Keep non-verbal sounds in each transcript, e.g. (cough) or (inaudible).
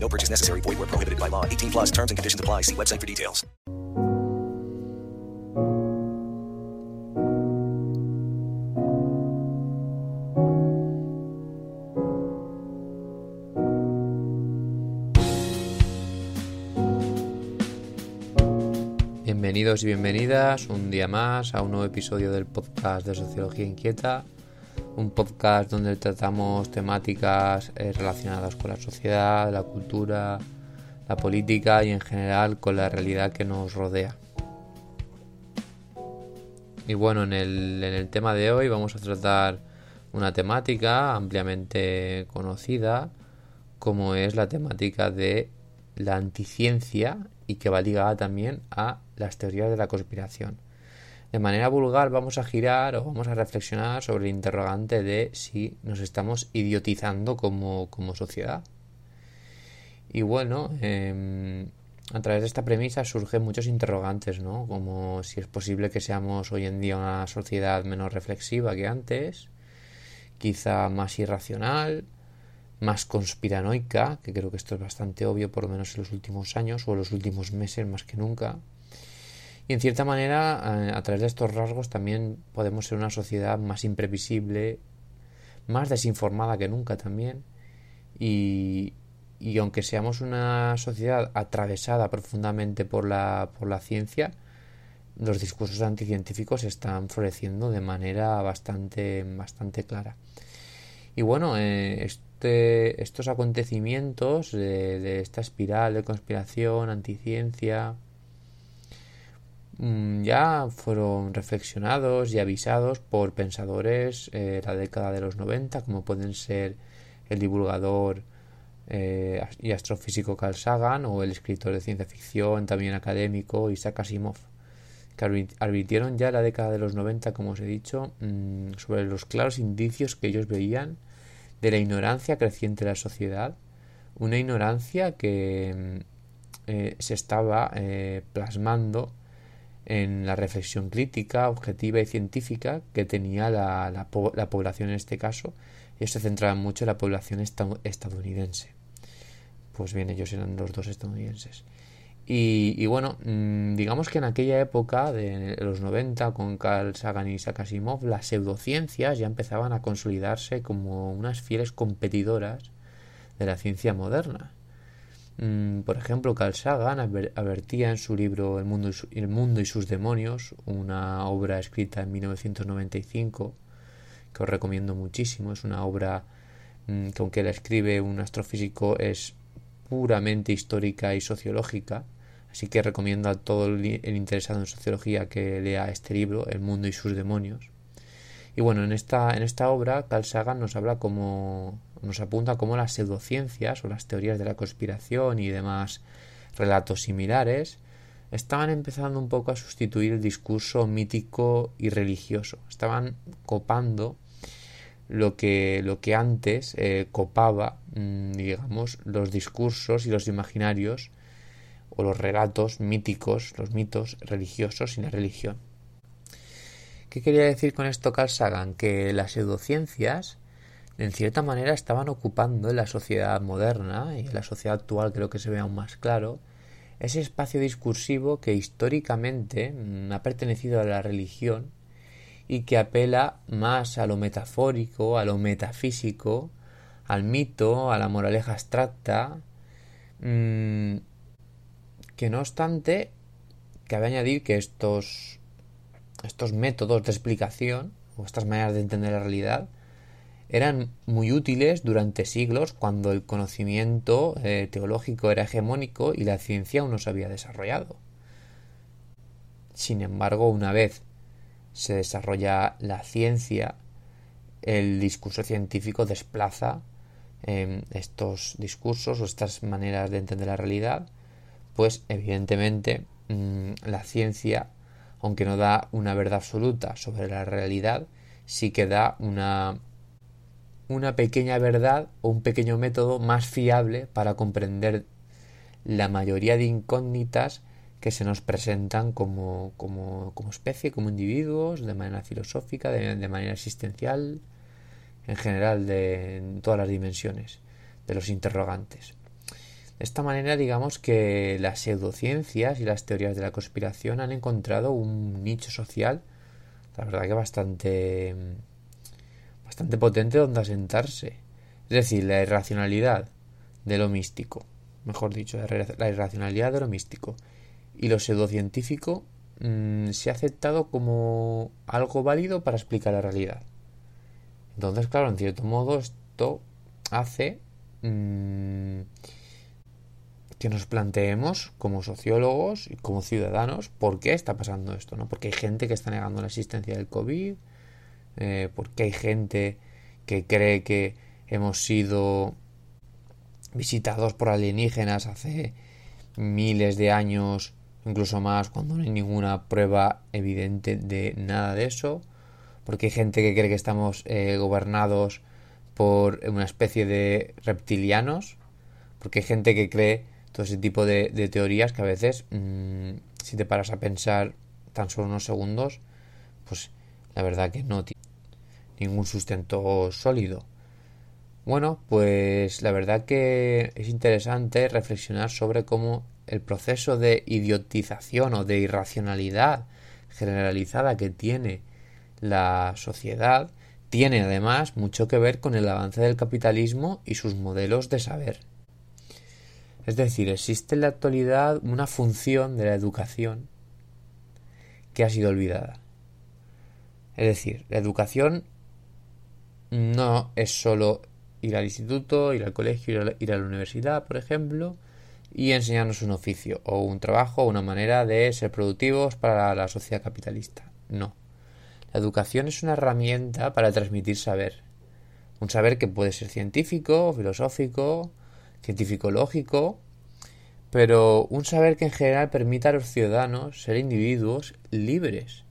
No purchase necessary. Void where prohibited by law. 18 plus terms and conditions apply. See website for details. Bienvenidos y bienvenidas un día más a un nuevo episodio del podcast de Sociología Inquieta, un podcast donde tratamos temáticas eh, relacionadas con la sociedad, la cultura, la política y en general con la realidad que nos rodea. Y bueno, en el, en el tema de hoy vamos a tratar una temática ampliamente conocida como es la temática de la anticiencia y que va ligada también a las teorías de la conspiración. De manera vulgar vamos a girar o vamos a reflexionar sobre el interrogante de si nos estamos idiotizando como, como sociedad. Y bueno, eh, a través de esta premisa surgen muchos interrogantes, ¿no? Como si es posible que seamos hoy en día una sociedad menos reflexiva que antes, quizá más irracional, más conspiranoica, que creo que esto es bastante obvio, por lo menos en los últimos años o en los últimos meses más que nunca. Y en cierta manera, a través de estos rasgos también podemos ser una sociedad más imprevisible, más desinformada que nunca también. Y, y aunque seamos una sociedad atravesada profundamente por la, por la ciencia, los discursos anticientíficos están floreciendo de manera bastante, bastante clara. Y bueno, eh, este, estos acontecimientos de, de, esta espiral de conspiración, anticiencia, ya fueron reflexionados y avisados por pensadores eh, la década de los 90, como pueden ser el divulgador eh, y astrofísico Carl Sagan o el escritor de ciencia ficción, también académico, Isaac Asimov, que advirtieron ya la década de los 90, como os he dicho, mmm, sobre los claros indicios que ellos veían de la ignorancia creciente de la sociedad, una ignorancia que eh, se estaba plasmando en la reflexión crítica, objetiva y científica que tenía la, la, la población en este caso, y se centraba mucho en la población estadounidense. Pues bien, ellos eran los dos estadounidenses. Y, bueno, digamos que en aquella época de los 90, con Carl Sagan y Isaac las pseudociencias ya empezaban a consolidarse como unas fieles competidoras de la ciencia moderna. Por ejemplo, Carl Sagan advertía en su libro El mundo y, El mundo y sus demonios, una obra escrita en 1995, que os recomiendo muchísimo. Es una obra que aunque la escribe un astrofísico es puramente histórica y sociológica Así que recomiendo a todo el interesado en sociología que lea este libro, El mundo y sus demonios. Y bueno, en esta, en esta obra, Carl Sagan nos habla como. Nos apunta cómo las pseudociencias o las teorías de la conspiración y demás relatos similares estaban empezando un poco a sustituir el discurso mítico y religioso. Estaban copando lo que, lo que antes eh, copaba, mmm, digamos, los discursos y los imaginarios o los relatos míticos, los mitos religiosos y la religión. ¿Qué quería decir con esto Carl Sagan? Que las pseudociencias en cierta manera estaban ocupando en la sociedad moderna y en la sociedad actual creo que se ve aún más claro ese espacio discursivo que históricamente mm, ha pertenecido a la religión y que apela más a lo metafórico, a lo metafísico, al mito, a la moraleja abstracta, mmm, que no obstante, cabe añadir que estos, estos métodos de explicación o estas maneras de entender la realidad eran muy útiles durante siglos cuando el conocimiento eh, teológico era hegemónico y la ciencia aún no se había desarrollado. Sin embargo, una vez se desarrolla la ciencia, el discurso científico desplaza eh, estos discursos o estas maneras de entender la realidad pues evidentemente mm, la ciencia, aunque no da una verdad absoluta sobre la realidad, sí que da una, una pequeña verdad o un pequeño método más fiable para comprender la mayoría de incógnitas que se nos presentan como, como, especie, como individuos, de manera filosófica, de, manera existencial, en general, de en todas las dimensiones de los interrogantes. De esta manera, digamos que las pseudociencias y las teorías de la conspiración han encontrado un nicho social, la verdad que bastante, bastante potente donde asentarse. Es decir, la irracionalidad de lo místico, mejor dicho, la irracionalidad de lo místico y lo pseudocientífico mm, se ha aceptado como algo válido para explicar la realidad. Entonces, claro, en cierto modo esto hace mm, que nos planteemos como sociólogos y como ciudadanos por qué está pasando esto, ¿no? Porque hay gente que está negando la existencia del COVID, eh, porque hay gente que cree que hemos sido visitados por alienígenas hace miles de años incluso más cuando no hay ninguna prueba evidente de nada de eso, porque hay gente que cree que estamos eh, gobernados por una especie de reptilianos, porque hay gente que cree todo ese tipo de, teorías que a veces, mm, si te paras a pensar tan solo unos segundos, pues la verdad que no ningún sustento sólido. Bueno, pues la verdad que es interesante reflexionar sobre cómo el proceso de idiotización o de irracionalidad generalizada que tiene la sociedad tiene además mucho que ver con el avance del capitalismo y sus modelos de saber. Es decir, existe en la actualidad una función de la educación que ha sido olvidada. Es decir, la educación no es solo ir al instituto, ir al colegio, ir a la universidad, por ejemplo, y enseñarnos un oficio o un trabajo o una manera de ser productivos para la sociedad capitalista. No. La educación es una herramienta para transmitir saber. Un saber que puede ser científico, filosófico, científico-lógico, pero un saber que en general permita a los ciudadanos ser individuos libres,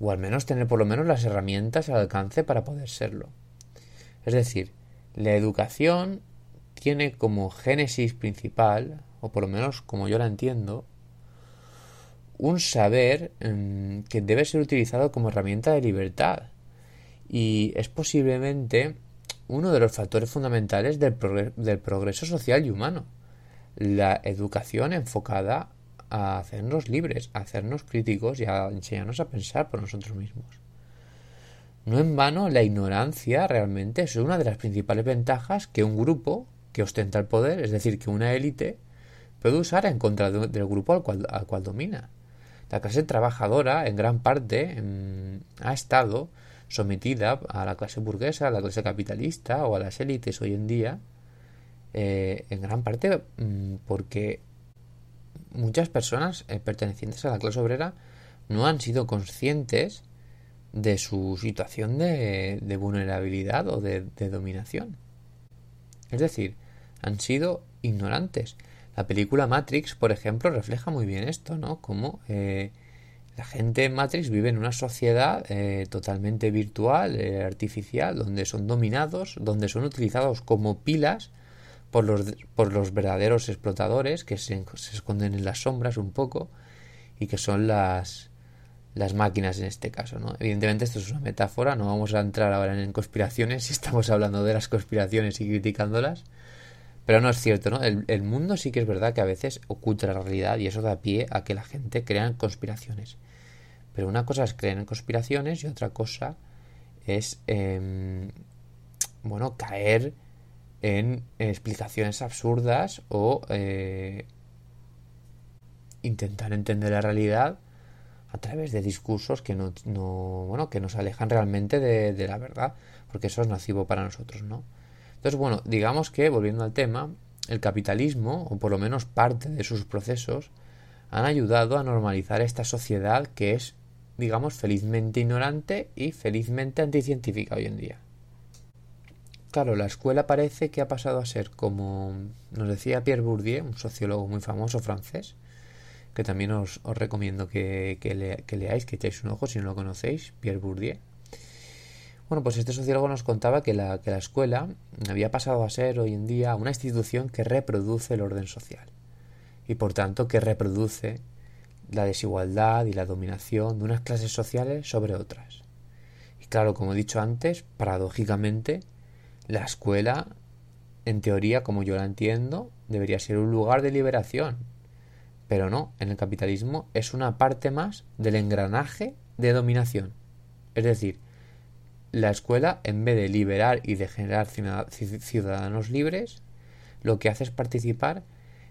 o al menos tener por lo menos las herramientas al alcance para poder serlo. Es decir, la educación tiene como génesis principal, o por lo menos como yo la entiendo, un saber mm, que debe ser utilizado como herramienta de libertad y es posiblemente uno de los factores fundamentales del, del progreso social y humano. La educación enfocada a hacernos libres, a hacernos críticos y a enseñarnos a pensar por nosotros mismos. No en vano, la ignorancia realmente es una de las principales ventajas que un grupo que ostenta el poder, es decir, que una élite puede usar en contra del grupo al cual, al cual domina. La clase trabajadora, en gran parte, mm, ha estado sometida a la clase burguesa, a la clase capitalista o a las élites hoy en día, eh, en gran parte mm, porque muchas personas eh, pertenecientes a la clase obrera no han sido conscientes de su situación de, vulnerabilidad o de dominación. Es decir, han sido ignorantes. La película Matrix, por ejemplo, refleja muy bien esto, ¿no? Como eh, la gente en Matrix vive en una sociedad eh, totalmente virtual, eh, artificial, donde son dominados, donde son utilizados como pilas por los, por los verdaderos explotadores que se, esconden en las sombras un poco y que son las, las máquinas en este caso, ¿no? Evidentemente esto es una metáfora, no vamos a entrar ahora en conspiraciones (laughs) si estamos hablando de las conspiraciones y criticándolas, pero no es cierto, ¿no? El, mundo sí que es verdad que a veces oculta la realidad y eso da pie a que la gente crea en conspiraciones. Pero una cosa es creer en conspiraciones y otra cosa es, em, bueno, caer en explicaciones absurdas o eh, intentar entender la realidad a través de discursos que no, bueno que nos alejan realmente de, la verdad porque eso es nocivo para nosotros no entonces bueno digamos que volviendo al tema el capitalismo o por lo menos parte de sus procesos han ayudado a normalizar esta sociedad que es digamos felizmente ignorante y felizmente anticientífica hoy en día Claro, la escuela parece que ha pasado a ser como nos decía Pierre Bourdieu, un sociólogo muy famoso francés, que también os, recomiendo que, leáis, que echáis un ojo si no lo conocéis, Pierre Bourdieu. Bueno, pues este sociólogo nos contaba que la, que la escuela había pasado a ser hoy en día una institución que reproduce el orden social y por tanto que reproduce la desigualdad y la dominación de unas clases sociales sobre otras. Y claro, como he dicho antes, paradójicamente, la escuela, en teoría, como yo la entiendo, debería ser un lugar de liberación. Pero no, en el capitalismo es una parte más del engranaje de dominación. Es decir, la escuela, en vez de liberar y de generar ciudadanos libres, lo que hace es participar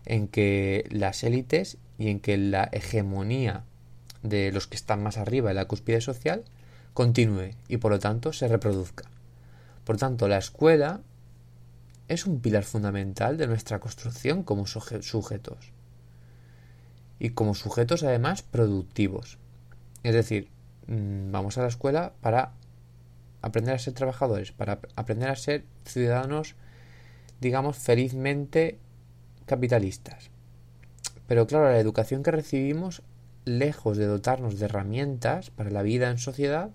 en que las élites y en que la hegemonía de los que están más arriba en la cúspide social continúe y por lo tanto se reproduzca. Por tanto, la escuela es un pilar fundamental de nuestra construcción como sujetos. Y como sujetos además productivos. Es decir, mm, vamos a la escuela para aprender a ser trabajadores, para aprender a ser ciudadanos, digamos, felizmente capitalistas. Pero claro, la educación que recibimos, lejos de dotarnos de herramientas para la vida en sociedad,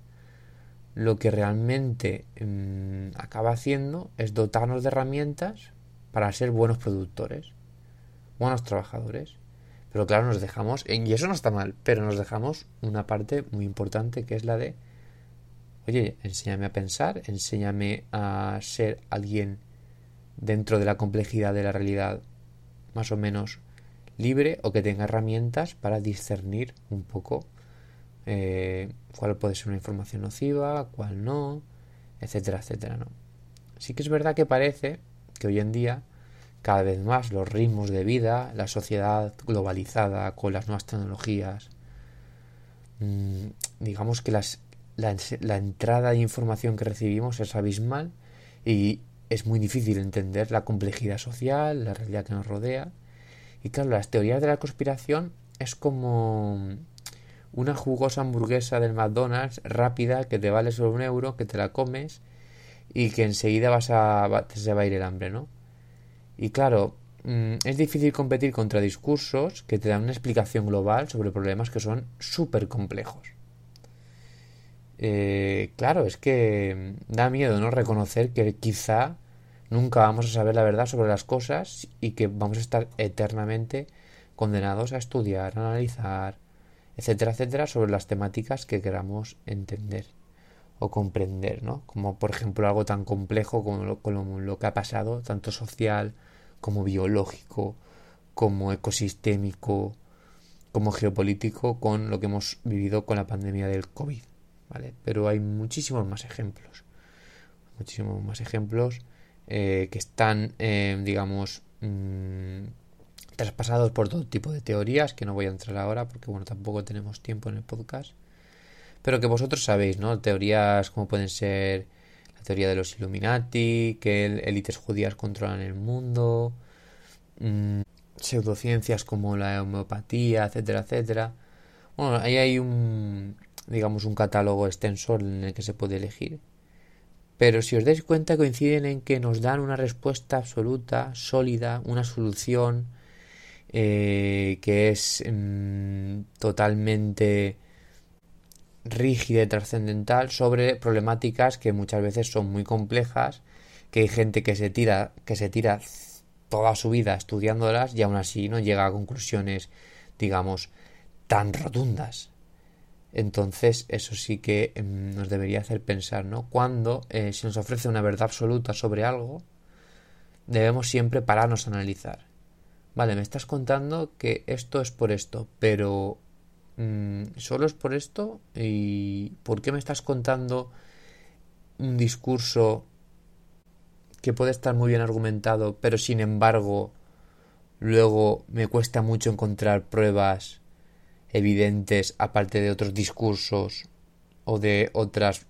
lo que realmente mm, acaba haciendo es dotarnos de herramientas para ser buenos productores, buenos trabajadores. Pero claro, nos dejamos, y eso no está mal, pero nos dejamos una parte muy importante que es la de, oye, enséñame a pensar, enséñame a ser alguien dentro de la complejidad de la realidad más o menos libre o que tenga herramientas para discernir un poco eh, cuál puede ser una información nociva, cuál no, etcétera, etcétera, ¿no? Sí que es verdad que parece que hoy en día cada vez más los ritmos de vida, la sociedad globalizada con las nuevas tecnologías, mm, digamos que las, la, la entrada de información que recibimos es abismal y es muy difícil entender la complejidad social, la realidad que nos rodea. Y claro, las teorías de la conspiración es como una jugosa hamburguesa del McDonald's rápida que te vale solo un euro, que te la comes y que enseguida vas a, se va a ir el hambre, ¿no? Y claro, mm, es difícil competir contra discursos que te dan una explicación global sobre problemas que son súper complejos. Eh, claro, es que da miedo no reconocer que quizá nunca vamos a saber la verdad sobre las cosas y que vamos a estar eternamente condenados a estudiar, a analizar, etcétera, etcétera, sobre las temáticas que queramos entender o comprender, ¿no? Como por ejemplo algo tan complejo como lo, lo que ha pasado, tanto social como biológico, como ecosistémico, como geopolítico, con lo que hemos vivido con la pandemia del COVID, ¿vale? Pero hay muchísimos más ejemplos, muchísimos más ejemplos eh, que están, eh, digamos, mm, traspasados por todo tipo de teorías, que no voy a entrar ahora porque, bueno, tampoco tenemos tiempo en el podcast, pero que vosotros sabéis, ¿no? Teorías como pueden ser la teoría de los Illuminati, que élites judías controlan el mundo, mm, pseudociencias como la homeopatía, etcétera, etcétera. Bueno, ahí hay un, digamos, un catálogo extenso en el que se puede elegir. Pero si os dais cuenta coinciden en que nos dan una respuesta absoluta, sólida, una solución eh, que es mm, totalmente rígida y trascendental sobre problemáticas que muchas veces son muy complejas, que hay gente que se tira, que se tira toda su vida estudiándolas y aún así no llega a conclusiones, digamos, tan rotundas. Entonces, eso sí que em, nos debería hacer pensar, ¿no? Cuando eh, se nos ofrece una verdad absoluta sobre algo, debemos siempre pararnos a analizar vale, me estás contando que esto es por esto, pero mm, solo es por esto y ¿por qué me estás contando un discurso que puede estar muy bien argumentado, pero sin embargo luego me cuesta mucho encontrar pruebas evidentes aparte de otros discursos o de otras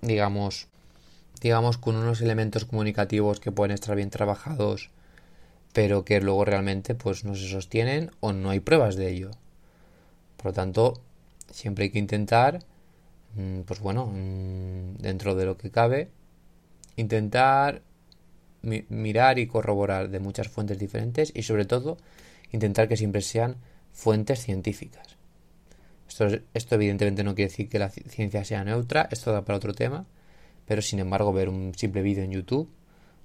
digamos digamos con unos elementos comunicativos que pueden estar bien trabajados pero que luego realmente pues no se sostienen o no hay pruebas de ello. Por lo tanto, siempre hay que intentar, mm, pues bueno, mm, dentro de lo que cabe, intentar mirar y corroborar de muchas fuentes diferentes y sobre todo intentar que siempre sean fuentes científicas. Esto, esto evidentemente no quiere decir que la ciencia sea neutra, esto da para otro tema, pero sin embargo ver un simple vídeo en YouTube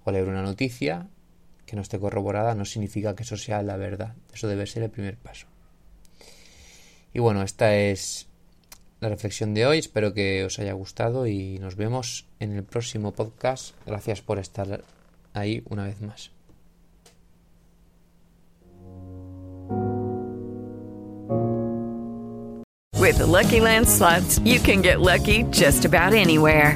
o leer una noticia que no esté corroborada no significa que eso sea la verdad. Eso debe ser el primer paso. Y bueno, esta es la reflexión de hoy. Espero que os haya gustado y nos vemos en el próximo podcast. Gracias por estar ahí una vez más. With Lucky you can get lucky just about anywhere.